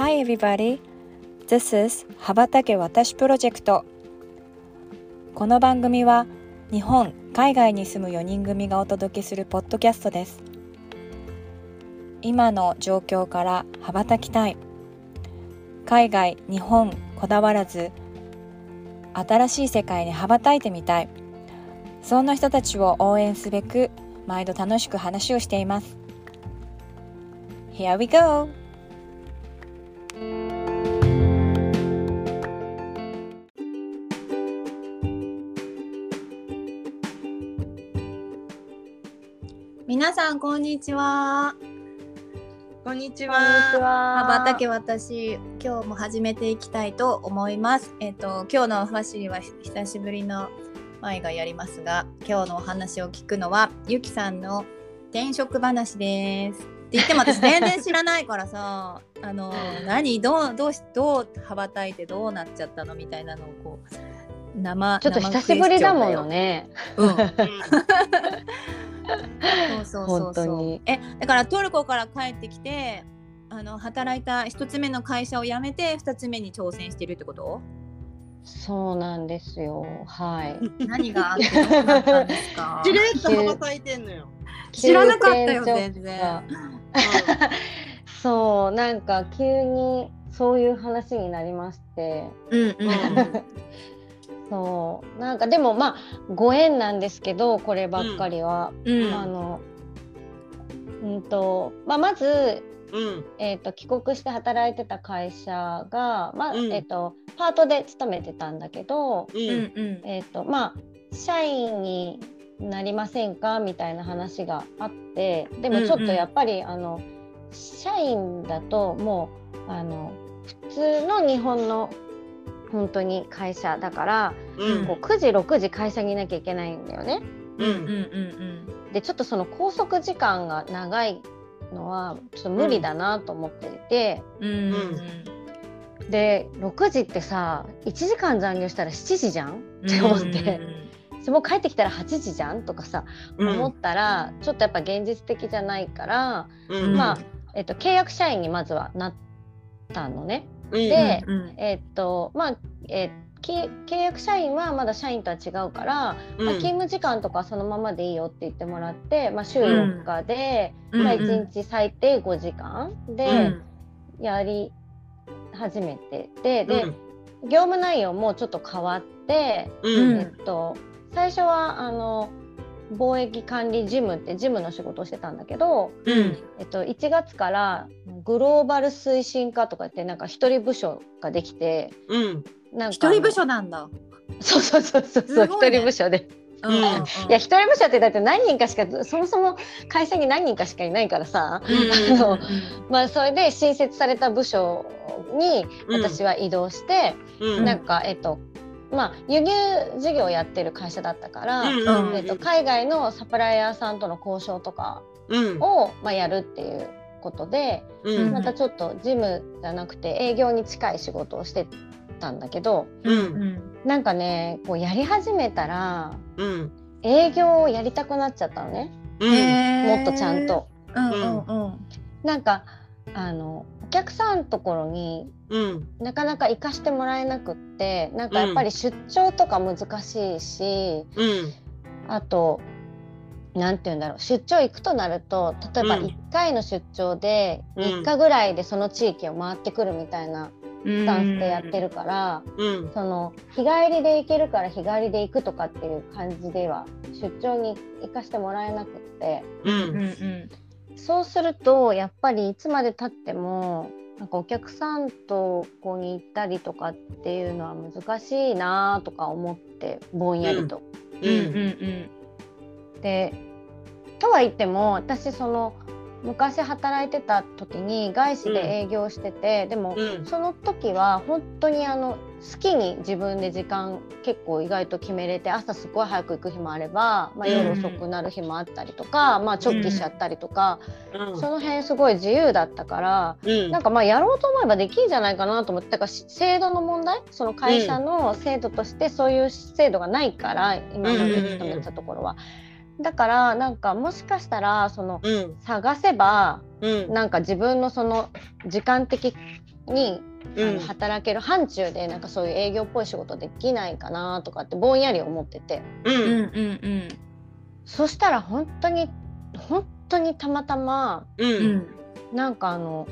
Hi everybody, this is 羽ばたけ私プロジェクトこの番組は日本、海外に住む4人組がお届けするポッドキャストです。今の状況から羽ばたきたい。海外、日本こだわらず新しい世界に羽ばたいてみたい。そんな人たちを応援すべく毎度楽しく話をしています。Here we go! 皆さんこんにちは。こんにちは。は。羽ばたけ私今日も始めていきたいと思います。えっ、と今日のファシリは久しぶりの舞がやりますが、今日のお話を聞くのはゆきさんの転職話です。って言っても私全然知らないからさ、あの何どうどうしどう羽ばたいてどうなっちゃったのみたいなのをこう生ちょっと久しぶりだものね。ね。うん。そうそうそう本当そうに。えだからトルコから帰ってきてあの働いた一つ目の会社を辞めて二つ目に挑戦してるってこと？そうなんですよ。はい。何があったんですか？しれっと羽ばたいてんのよ。知らなかったよ全然。そうなんか急にそういう話になりまして。うんうん そうなんかでもまあご縁なんですけどこればっかりは。うんあのうんとまあ、まずうん。えー、と帰国して働いてた会社が、まあうんえー、とパートで勤めてたんだけど、う。うんんうんえーとまあ、社員になりませんかみたいな話があってでもちょっとやっぱり、あの社員だともうあの普通の日本の本当に会社だから、うん。こう9時6時会社にいなきゃいけないんだよね。ううんうんん。でちょっとその拘束時間が長いのはちょっと無理だなと思っていて。うんうんで6時ってさ1時間残業したら7時じゃん？って思って、そもう帰ってきたら8時じゃんとかさ、思ったらちょっとやっぱ現実的じゃないから、うん。まあ、えっと、契約社員にまずはなったのね。うん。でうん。うん。えっとまあ、えーき契約社員はまだ社員とは違うから、うん、まあ、勤務時間とかそのままでいいよって言ってもらって、まあ、週4日で、うんまあ、うん1日最低5時間でやり始めてて、で、業務内容もちょっと変わって、うん。えっと、最初はあの貿易管理事務って事務の仕事をしてたんだけど、うん。えっと、1月からグローバル推進課とかってなんか一人部署ができてうん。なんか一人部署なんだ。そうそうそうそうすそうね一人部署で。うんうんうんいや一人部署ってだって何人かしかそもそも会社に何人かしかいないからさ、うんそうまあ、それで新設された部署に私は移動して、うん。なんかえっとまあ輸入事業をやってる会社だったから、うん。えっと、海外のサプライヤーさんとの交渉とかうん。を、まあ、やるっていうことで、うん。またちょっと事務じゃなくて営業に近い仕事をしてたんだけどう。うんんなんかねこうやり始めたらうん。営業をやりたくなっちゃったのね、もっとちゃんと。うんうんうんなんかあのお客さんのところにうん。なかなか行かしてもらえなくってなんかやっぱり出張とか難しいし、うん。あとなんて言うんだろう出張行くとなると例えばうん1回の出張でうん3日ぐらいでその地域を回ってくるみたいなスタンスでやってるから、うん。その日帰りで行けるから日帰りで行くとかっていう感じでは出張に行かしてもらえなくってう。うんうんんそうするとやっぱりいつまでたってもなんかお客さんとここに行ったりとかっていうのは難しいなとか思ってぼんやりと。うん。うん。うん。でとは言っても私その昔働いてた時に外資で営業してて、でも、うん。その時は本当にあの好きに自分で時間結構意外と決めれて朝すごい早く行く日もあれば、まあ、夜遅くなる日もあったりとか、まあ直帰しちゃったりとか、うん。その辺すごい自由だったから。うん。なんかまあやろうと思えばできるんじゃないかなと思ってだからし制度の問題その会社の制度としてそういう制度がないから、今まで勤めてたところは。だからなんかもしかしたらそのうん。探せばうん。なんか自分のその時間的に、あうん。の働ける範疇でなんかそういう営業っぽい仕事できないかなとかってぼんやり思ってて。ううんんうん。そしたら本当に本当にたまたまううん。んなんかあの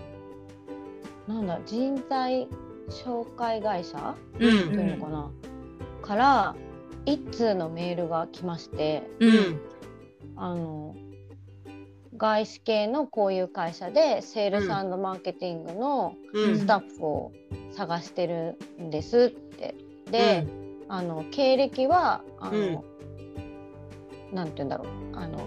なんだ人材紹介会社？うん。っていうのかな、から一通のメールが来ましてううんん。あの外資系のこういう会社でセールスマーケティングのうん。スタッフを探してるんですって。で、あの経歴はあの、なんて言うんだろう。あの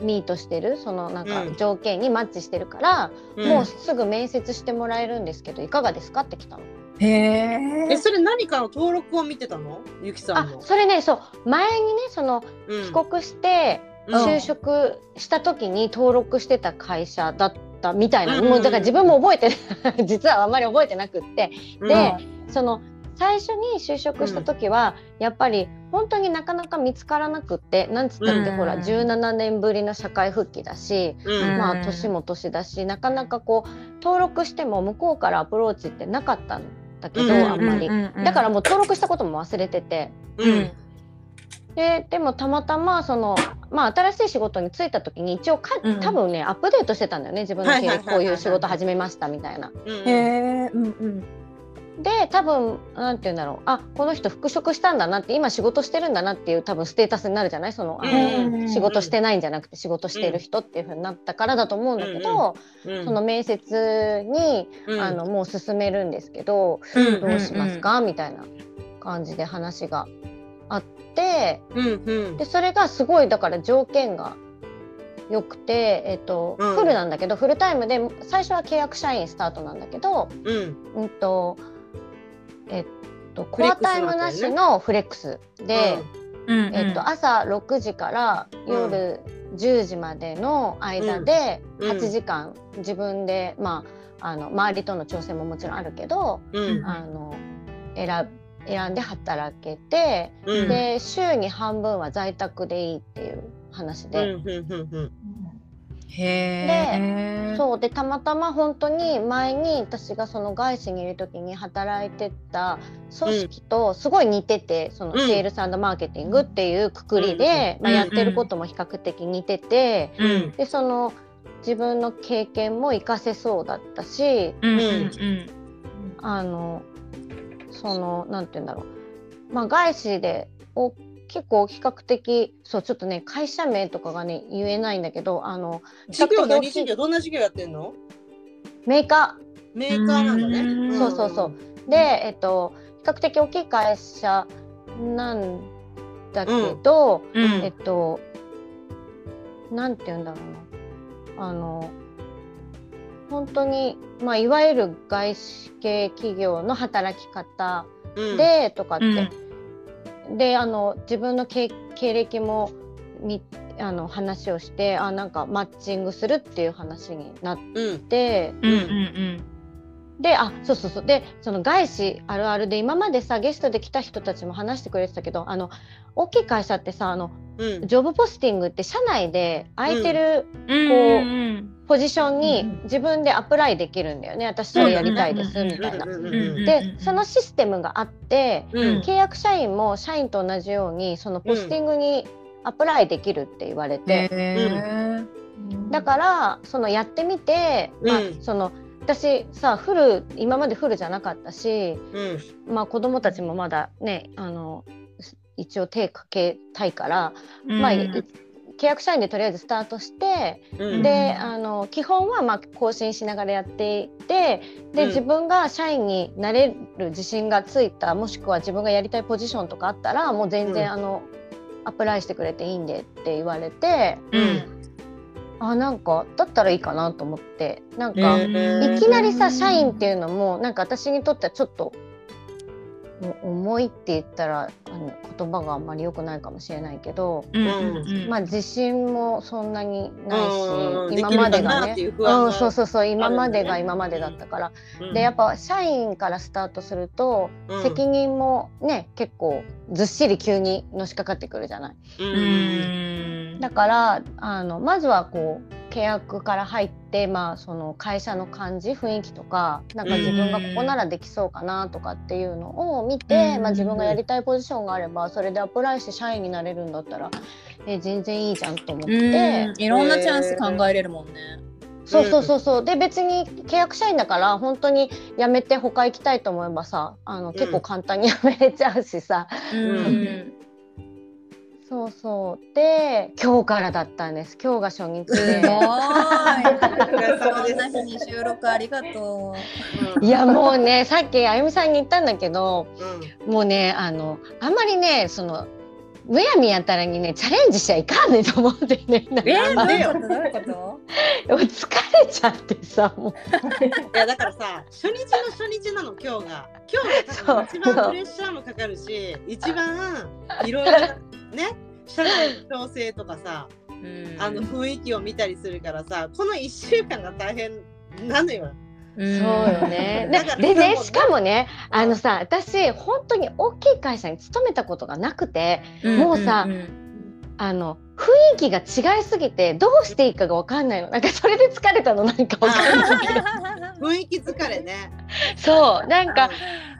ミートしてる。そのなんかうん。条件にマッチしてるから、うん。もうすぐ面接してもらえるんですけどいかがですかって来たの。へええそれ何かの登録を見てたの？ゆきさんの。あそれねそう。前にねそのうん。帰国してうん就職した時に登録してた会社だったみたいな、うんもうだから自分も覚えてない。実はあんまり覚えてなくって。うん。でその最初に就職した時は、やっぱり本当になかなか見つからなくって。なんつったって、うん。ほら17年ぶりの社会復帰だし、うん。まあ年も年だしなかなかこう登録しても向こうからアプローチってなかったんだけど、うん。あんまり。だからもう登録したことも忘れてて。うんででもたまたまその、まあ、新しい仕事に就いた時に一応かうん。多分ねアップデートしてたんだよね自分の経歴こういう仕事始めましたみたいな。うんへえうんうん。で多分なんて言うんだろう。あこの人復職したんだなって今仕事してるんだなっていう多分ステータスになるじゃない？そのあの、うん仕事してないんじゃなくて仕事してる人っていう風になったからだと思うんだけど、うんその面接に、うん。あのもう進めるんですけど、うん。どうしますか、みたいな感じで話がて。うんうん。でそれがすごいだから条件が良くて、えっとうん。フルなんだけどフルタイムで最初は契約社員スタートなんだけど、うん。うんとえっとコアタイムなしのフレックスで、うんえっと、朝6時から夜10時までの間でうん。8時間自分で、まあ、あの周りとの調整ももちろんあるけど、うん。あの選選んで働けて。うん。で週に半分は在宅でいいっていう話うんで、へえ。そうでたまたま本当に前に私がその外資にいる時に働いてた組織とすごい似てて、そのうん。セールスマーケティングっていうくくりで、うんまあ、やってることも比較的似てて、うんでその自分の経験も活かせそうだったしうんうん。あのそのなんて言うんだろう、まあ、外資でお結構比較的そうちょっとね会社名とかがね言えないんだけどあの授業何授業どんな授業やってんの？メーカメーカーなんだね。うん。そうそうそう。ーで、えっと、比較的大きい会社なんだけど、うん。えっとなんて言うんだろうな。あの本当に、まあ、いわゆる外資系企業の働き方うん。でとかって、うん。であの自分の経経歴もみあの話をしてあなんかマッチングするっていう話になっうん。てうんうん。であそうそうそう。でその外資あるあるで今までさゲストで来た人たちも話してくれてたけどあの大きい会社ってさあのうん。ジョブポスティングって社内で空いてるうん。こううんポジションうん。に自分でアプライできるんだよね。私それやりたいですうんみたいな。でそのシステムがあってうん契約社員も社員と同じようにそのポスティングにアプライできるって言われて、だからそのやってみて、まあうんその私さフル今までフルじゃなかったし、うんまあ、子供たちもまだねあの一応手かけたいから、うん。まあ、い契約社員でとりあえずスタートして、うん。であの基本はまあ更新しながらやっていてで、うん。自分が社員になれる自信がついたもしくは自分がやりたいポジションとかあったらもう全然、うん。あのアプライしてくれていいんでって言われてうん。あなんかだったらいいかなと思ってなんか、いきなりさ社員っていうのもなんか私にとってはちょっと重いって言ったらあの言葉があんまり良くないかもしれないけど、うん。うんまあ自信もそんなにないうんし今までがね。うん、そうそうそう今までが今までだったから、うん。でやっぱ社員からスタートすると、うん。責任もね結構ずっしり急にのしかかってくるじゃない。だからあのまずはこう契契約から入って、まあ、その会社の感じ雰囲気とかなんか自分がここならできそうかなとかっていうのを見て、うんまあ、自分がやりたいポジションがあればそれでアプライして社員になれるんだったらえ全然いいじゃんと思って。うんいろんなチャンス考えれるもんね。そうそうそうそう。で別に契約社員だから本当に辞めて他行きたいと思えばさあの結構簡単に辞めれちゃうしさ、うんそうそう。で今日からだったんです。今日が初日すごい。でれ様こです。んな日に収録ありがとう。いやもうねさっきあゆみさんに言ったんだけどうん。もうねあのあんまりねそのむやみやたらにねチャレンジしちゃいかんねと思ってね。なんかえー、どういうどういうこと？疲れちゃってさもう。いやだからさ初日の初日なの今日が。今日が一番プレッシャーもかかるし一番いろいろなね社内の調整とかさうん。あの雰囲気を見たりするからさこの1週間が大変なのよ。うん。そうよね。でねしかもねあのさ私本当に大きい会社に勤めたことがなくてもうさんん。あの雰囲気が違いすぎてどうしていいかが分かんないの。なんかそれで疲れたの。なんか分かんない 雰囲気疲れね。そうなんか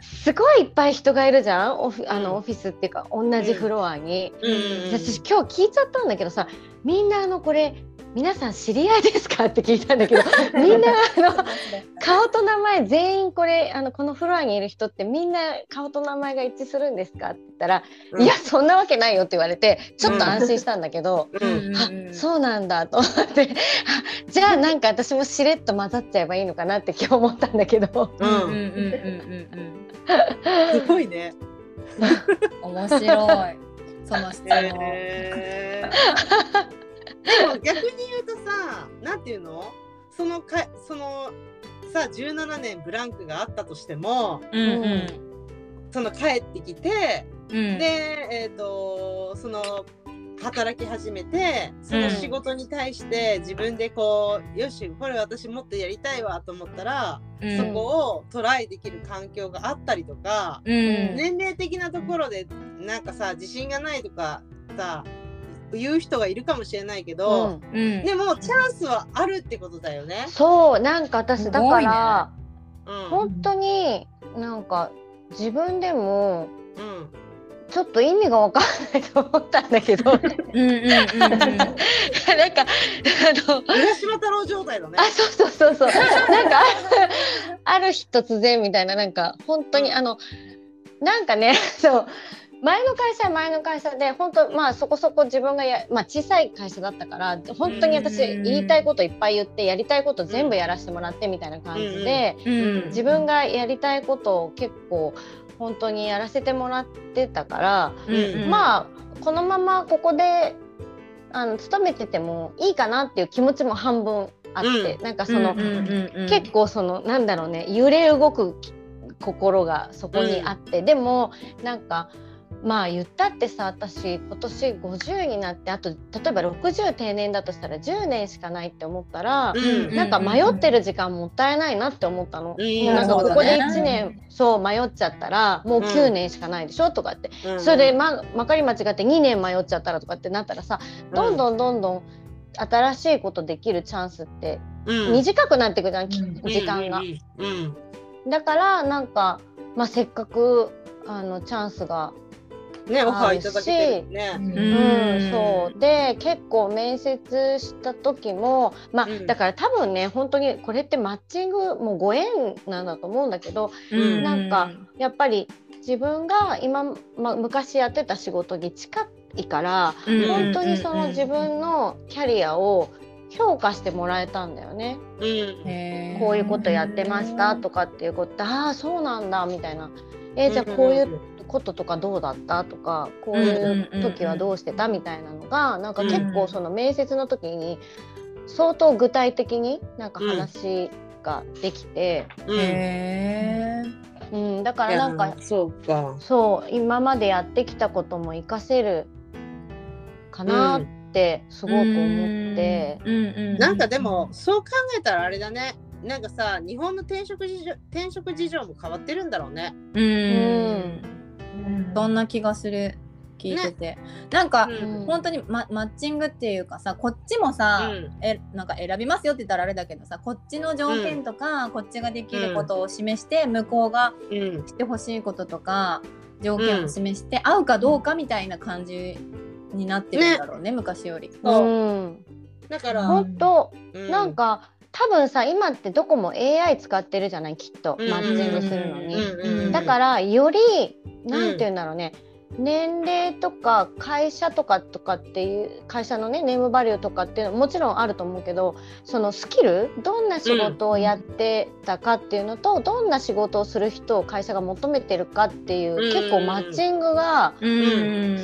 すごいいっぱい人がいるじゃん？オフあのオフィスっていうか同じフロアに。うん。私今日聞いちゃったんだけどさみんなあのこれ皆さん知り合いですか？って聞いたんだけど みんなあの顔と名前全員これあのこのフロアにいる人ってみんな顔と名前が一致するんですか？って言ったら、うんいやそんなわけないよって言われてちょっと安心したんだけど、うんうんあそうなんだと思ってあ じゃあなんか私もしれっと混ざっちゃえばいいのかなって今日思ったんだけど。うん。うんうんうんうんすごいね。う ん面白い。その質問、も 逆に言うとさなんていうの？そのかそのさ17年ブランクがあったとしてもうんうん。その帰ってきてうん。でえっ、とその働き始めてその仕事に対して自分でこう、よしこれ私もっとやりたいわと思ったら、うん。そこをトライできる環境があったりとか、うん。年齢的なところでなんかさ自信がないとかさ言う人がいるかもしれないけど、うん。うん。でもチャンスはあるってことだよね。そうなんか私だから、うん。本当になんか自分でもうん。ちょっと意味が分かんないと思ったんだけど。なんかうんうんうん。うんあの浦島太郎状態だね。あ。そうそうそうそう。なんかある日突然みたいななんか本当にあのなんかねそう前の会社は前の会社で本当まあそこそこ自分がや、まあ、小さい会社だったから本当に私うん。言いたいこといっぱい言ってやりたいこと全部やらせてもらってみたいな感じで、うん。自分がやりたいことを結構本当にやらせてもらってたから、うん。まあこのままここであの勤めててもいいかなっていう気持ちも半分あって、うん。なんかその、うんうんうんうん。結構そのなんだろうね揺れ動く心がそこにあって、でもなんかまあ言ったってさ私今年50になってあと例えば60定年だとしたら10年しかないって思ったら、うん。なんか迷ってる時間もったいないなって思ったの。うん。もうなんかここでね。1年そう迷っちゃったらもう9年しかないでしょとかって、うん。それでままかり間違って2年迷っちゃったらとかってなったらさどんどんどんどん新しいことできるチャンスってうん。短くなっていくじゃん、時間が。うん。だからなんか、まあ、せっかくあのチャンスが、うんねオファーいただけてるね。うん。うんそう。で結構面接した時もまあ、うん。だから多分ね本当にこれってマッチングもうご縁なんだと思うんだけどうん。なんかやっぱり自分が今、まあ、昔やってた仕事に近いからうん。本当にその自分のキャリアを評価してもらえたんだよね。うん。こういうことやってましたとかっていうことああそうなんだみたいな。えーじゃあこういうこととかどうだったとかこういう時はどうしてたみたいなのがなんか結構その面接の時に相当具体的になんか話ができて、うんへーうん、だからなんかそうか。そう今までやってきたことも活かせるかなってすごく思って。うんうんなんかでもそう考えたらあれだね。なんかさ日本の転職事情転職事情も変わってるんだろうね。うんうんそん。な気がする？聞いてて、なんか、うん。本当にママッチングっていうかさこっちもさ、うん。えなんか選びますよって言ったらあれだけどさこっちの条件とか、こっちができることを示して、向こうがうん。してほしいこととか条件を示して、合うかどうかみたいな感じになってるんだろうね昔より。そう。うん。だから、本当うなんか多分さ今ってどこも AI 使ってるじゃない？きっとうん。マッチングするのうんに。うんうん。だからよりなんて言うんだろうね、年齢とか会社とかとかっていう会社のねネームバリューとかっていうのももちろんあると思うけどそのスキルどんな仕事をやってたかっていうのと、どんな仕事をする人を会社が求めてるかっていう、うん。結構マッチングがうん。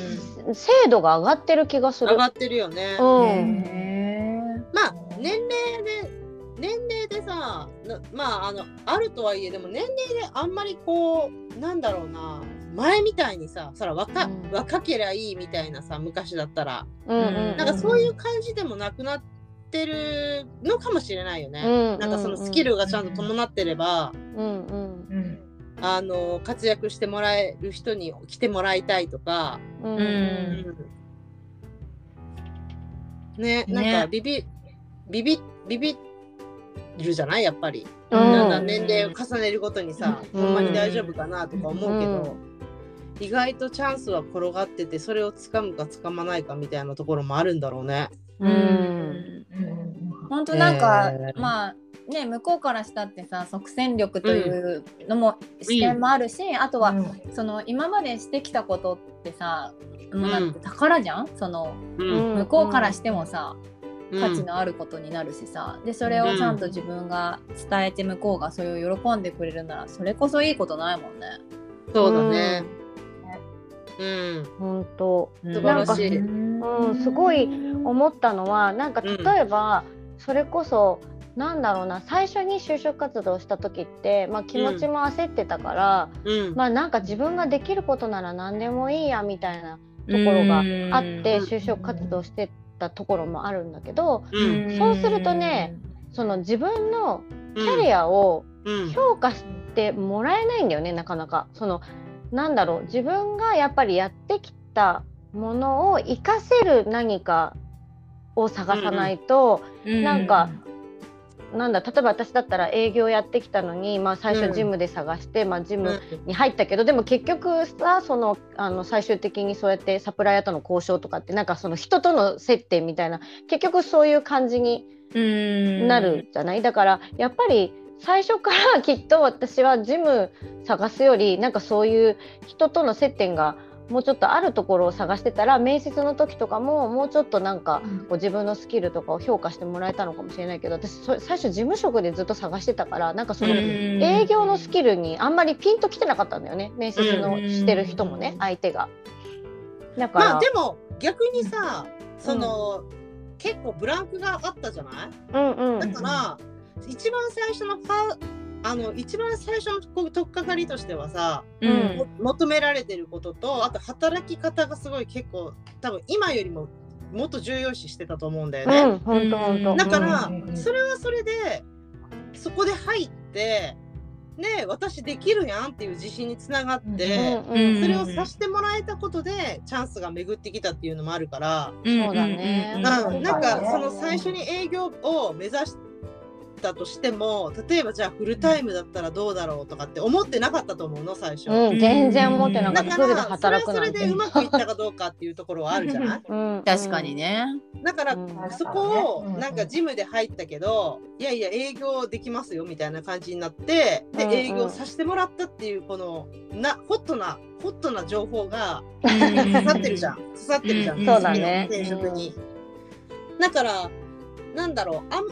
精度が上がってる気がする。上がってるよね。うんへまあ年齢で年齢でさなまああのあるとはいえでも年齢であんまりこうなんだろうな前みたいにさそら若,、うん。若けりゃいいみたいなさ昔だったら。うんうんなんかそういう感じでもなくなってるのかもしれないよね。うんなんかそのスキルがちゃんと伴ってれば、うんうん。うんあの活躍してもらえる人に来てもらいたいとか、うんうん。ねなんかビビビビビビるじゃない？やっぱり。うん。だんだん年齢を重ねるごとにさ、うん。ほんまに大丈夫かなとか思うけど、意外とチャンスは転がっててそれをつかむかつかまないかみたいなところもあるんだろうね。ううん。ん本当なんか、えー。まあね向こうからしたってさ即戦力というのも視点もあるし、あとは、その今までしてきたことってさもうなんて宝じゃん、そのうん。向こうからしてもさ、うん。価値のあることになるしさ。でそれをちゃんと自分が伝えて向こうがそれを喜んでくれるならそれこそいいことないもんね。そうだね。うん。本当素晴らしいうん、すごい思ったのはなんか例えば、それこそなんだろうな最初に就職活動した時って、まあ、気持ちも焦ってたから、うん。まあなんか自分ができることなら何でもいいやみたいなところがあってうん就職活動してたところもあるんだけどうん。そうするとねその自分のキキャリアをうん。評価してもらえないんだよねなかなか。そのなんだろう自分がやっぱりやってきたものを活かせる何かを探さないと、なんかなんだ例えば私だったら営業やってきたのに、まあ、最うん。初ジムで探して、まあ、ジうん。ムに入ったけど、でも結局さそのあの最終的にそうやってサプライヤーとの交渉とかってなんかその人との接点みたいな結局そういう感じになるじゃない、だからやっぱり最初からきっと私はジム探すよりなんかそういう人との接点がもうちょっとあるところを探してたら面接の時とかももうちょっとなんかこう自分のスキルとかを評価してもらえたのかもしれないけど私そ最初事務職でずっと探してたからなんかその営業のスキルにあんまりピンときてなかったんだよね面接のしてる人もね相手が。だから、まあでも逆にさその、結構ブランクがあったじゃない？うんうん。だから、一番最初のファあの一番最初のこう取っかかりとしてはさ、うん。も求められてることとあと働き方がすごい結構多分今よりももっと重要視してたと思うんだよね。うん本当本当。だから、うん。それはそれでそこで入ってね私できるやんっていう自信につながって、それをさせてもらえたことでチャンスが巡ってきたっていうのもあるから、そうだねなんかその最初に営業を目指したとしても例えばじゃあフルタイムだったらどうだろうとかって思ってなかったと思うの最初。うん、全然思ってなかだかった。フルでらそれはそ働くなんて。れでうまくいったかどうかっていうところはあるじゃない？うん。確かに。ね。だからうん。そこをなんかジムで入ったけどいやいや営業できますよみたいな感じになってで営業させてもらったっていうこのなホットなホットな情報が刺刺さってるじゃん。刺さってるじゃん、うんそうだね。次の転職に、だからなんだろうあん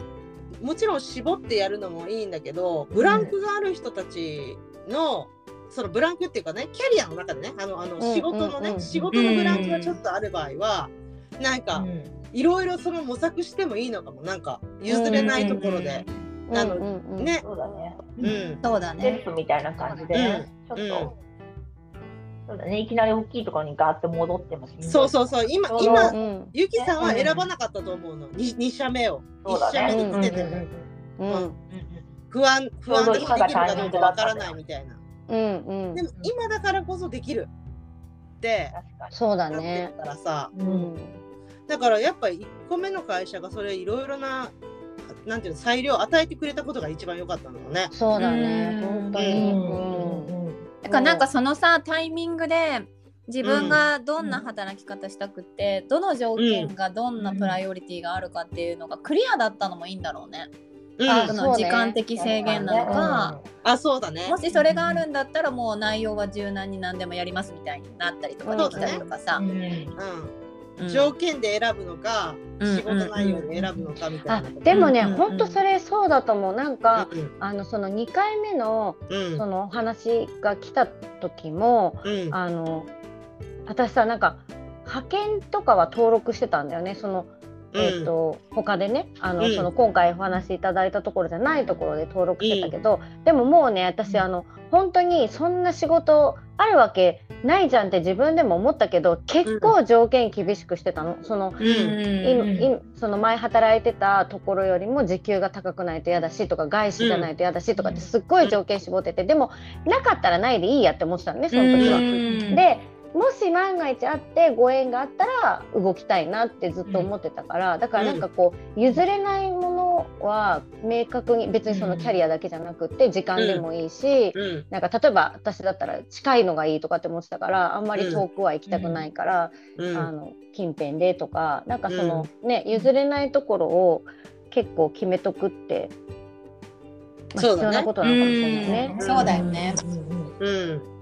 もちろん絞ってやるのもいいんだけどブランクがある人たちのそのブランクっていうかねキャリアの中でねあのあのうん仕事のね、うんうん。仕事のブランクがちょっとある場合はなんかいろいろその模索してもいいのかも。なんか譲れないところで、うんあのうんうんね。そうだね。うん。そうだステッね。プみたいな感じで、ちょっと、うんそうだね、いきなり大きいところにガーって戻ってもしんどいそうそうそう今今うんゆきさんは選ばなかったと思うの 2, 二社目をそうだ1社目ね。につけても、うんうん不安不安でできるかどうかわからないみたいなうんうんでも今だからこそできるっってそうだねる。からさ、に。ううんん。だからやっぱ1個目の会社がそれいろいろななんていうの裁量を与えてくれたことが一番良かったのよね。そうだね。うん本当に。うんうん。だからなんかそのさタイミングで自分がどんな働き方したくって、どの条件がどんなプライオリティがあるかっていうのがクリアだったのもいいんだろうね。うん、あその時間的制限なのか、あそうだね。もしそれがあるんだったらもう内容は柔軟に何でもやりますみたいになったりとかできたりとかさ。うんうん、うん条件で選ぶのか、うん仕事内容で選ぶのかみたあいな。でもね、うんうん本当それそうだと思う。なんか、うんあのその2回目のうん。そのお話が来た時も、うん。あの私さなんか派遣とかは登録してたんだよね。そのえー、と他でねあの、うん。その今回お話しいただいたところじゃないところで登録してたけど、でももうね私あの本当にそんな仕事あるわけないじゃんって自分でも思ったけど結構条件厳しくしてたの。そのその前働いてたところよりも時給が高くないと嫌だしとか外資じゃないと嫌だしとかってすっごい条件絞ってて、でもなかったらないでいいやって思ってたのねその時は。うんでもし万が一あってご縁があったら動きたいなってずっと思ってたから、だからなんかこう譲れないものは明確に別にそのキャリアだけじゃなくって時間でもいいし、うん。なんか例えば私だったら近いのがいいとかって思ってたからあんまり遠くは行きたくないから、うん。あの近辺でとかなんかその、ね譲れないところを結構決めとくって、まあそうだね。必要なことなのかもしれないね。うん。そうだよね。うん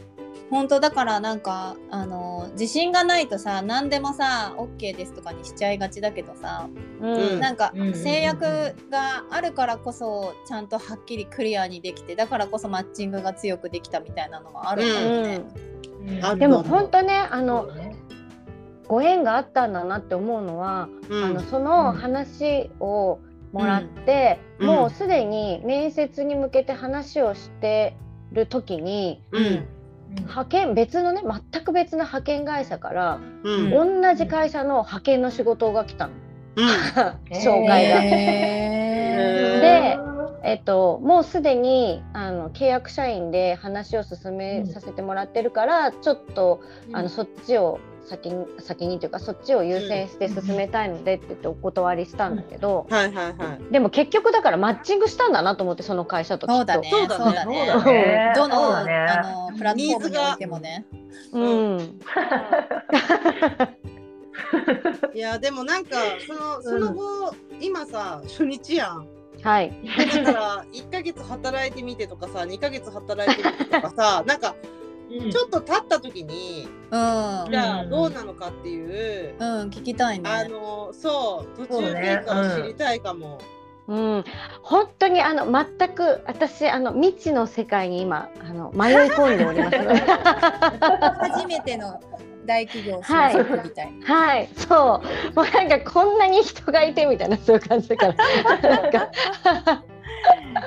本当だからなんかあの自信がないとさ何でもさ OK ですとかにしちゃいがちだけどさ、うん。なんかうん制約があるからこそちゃんとはっきりクリアにできてだからこそマッチングが強くできたみたいなのがあるんだよね。あでも本当ねあのご縁があったんだなって思うのは、うん。あのその話をもらって、うん。もうすでに面接に向けて話をしてる時にうん派遣別のね全く別の派遣会社から、うん。同じ会社の派遣の仕事が来たの。うん。紹介が。へでえっと、もうすでにあの契約社員で話を進めさせてもらってるから、ちょっとあのそっちを先に先にというかそっちを優先して進めたいのでって言ってお断りしたんだけど、はいはいはい。でも結局だからマッチングしたんだなと思ってその会社ときっとそうだね。そうだねどのあのプラットフォームにおいてもね。うん、いやでもなんかそのその後、今さ初日やん。はいだから1ヶ月働いてみてとかさ2ヶ月働いてみてとかさなんかちょっと経った時にうん。じ。ゃあどうなのかっていう、うん、聞きたいね。あのそう途中経過を知りたいかも。うん、本当にあの全く私あの未知の世界に今あの迷い込んでおります初めての大企業就職みたいな。はい。そう。もうなんかこんなに人がいてみたいなそういう感じだから。なんか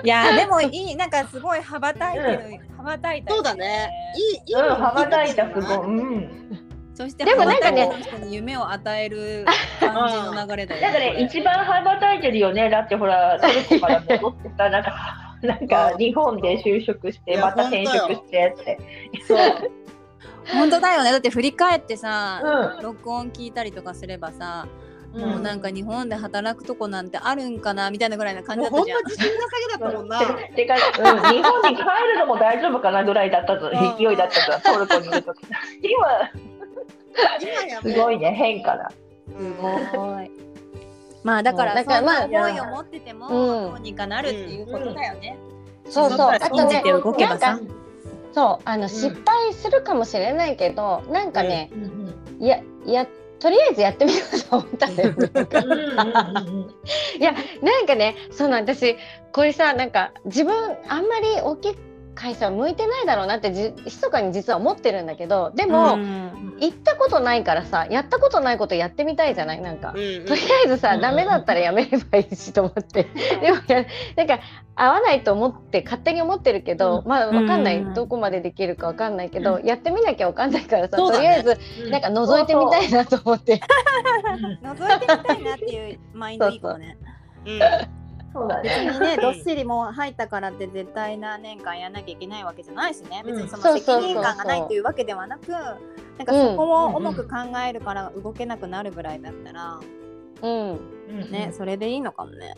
いやでもいいなんかすごい羽ばたいてる、羽ばたいたよそうだね。いいいいうん、の羽ばたいたすごい。うん。そしてでもなんかね羽ばたいた人に夢を与える感じの流れだよなんかね、一番羽ばたいてるよね。だってほら、トルコから戻ってさ、なんか、なんか日本で就職して、また転職してって。そう本当だよねだって振り返ってさ、うん録音聞いたりとかすればさ、うん。もうなんか日本で働くとこなんてあるんかなみたいなぐらいな感じだったじゃん。ま自信なさげだったもんな。てか、うん、日本に帰るのも大丈夫かなぐらいだったと、うん。勢いだったと、トルコにいるとき。今すごいね、変化だ。うん。すごい。まあだからだからまあそんな思いを持っててもうん。どうにかなるっていうことだよね。そうそう。あとねなんかそうあの失敗するかもしれないけど、なんかね、いやいやとりあえずやってみようと思ったんだよいやなんかねその私これさなんか自分あんまり大きい会社は向いてないだろうなってじ密かに実は思ってるんだけどでも、うん。行ったことないからさやったことないことやってみたいじゃない？なんか。うんうん。とりあえずさ、うんダメだったらやめればいいしと思って。でもやなんか合わないと思って勝手に思ってるけど、うん。まあわかんない、うんどこまでできるかわかんないけど、やってみなきゃわかんないからさ、ね。とりあえずうんなん。か覗いてみたいなと思って。覗いてみたいなっていうマインドいいかもね。うんそうだ別ね。にねどっしりもう入ったからって絶対何年間やんなきゃいけないわけじゃないしね。別にその責任感がないっていうわけではなくなんかそこを重く考えるから動けなくなるぐらいだったらうん。ねそれでいいのかもね。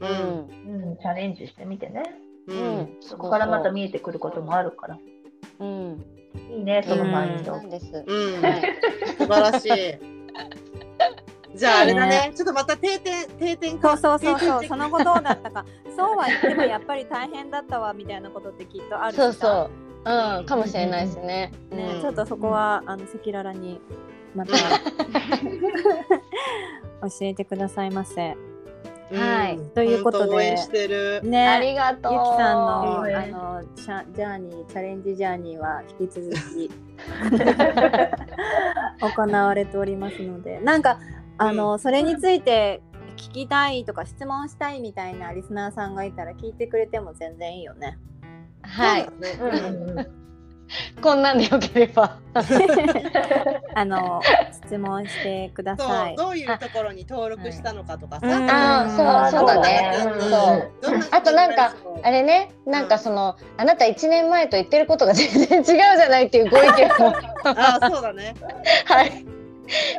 ううん。んうん、チャレンジしてみてね。ううん。んそこからまた見えてくることもあるから。うん。いいね、そのマインド。うん。はい。素晴らしい。じゃああれだね、ちょっとまた定点定点そうそうそうそう。その後どうだったか。そうは言ってもやっぱり大変だったわみたいなことってきっとあるそうそう。うんかもしれないですね。ね、うん。ちょっとそこはあの赤裸々にまた教えてくださいませ。はい。うん。ということで本当応援してる。ね、ありがとう。ゆきさんのうんあのチャジャーニーチャレンジジャーニーは引き続き 行われておりますので。なんかあの、それについて聞きたいとか質問したいみたいなリスナーさんがいたら聞いてくれても全然いいよね。はい。こんなんでよければ。あの質問してくだそさい。うどういうところに登録したのかとかさ。うん。あーそうそうだね。うん。そうどんなあとなんかあれね。なんかそのあなた1年前と言ってることが全然違うじゃないっていうご意見もあーそうだね。はい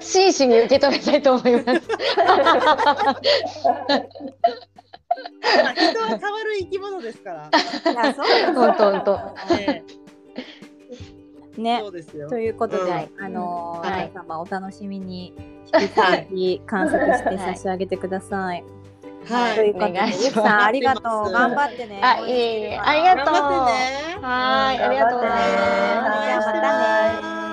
真摯に受け止めたいと思います。まあ人は変わる生き物ですから。いやそうよ。本当本当。ねね。そうですよ。と。いうことで、うん。あのはい。皆様お楽しみに引き続き観察して差し上げてください。はい。ということで、お願いします。さんありがとう。頑張ってね。あいえいえ。ありがとう。頑張ってね。はいありがとうございます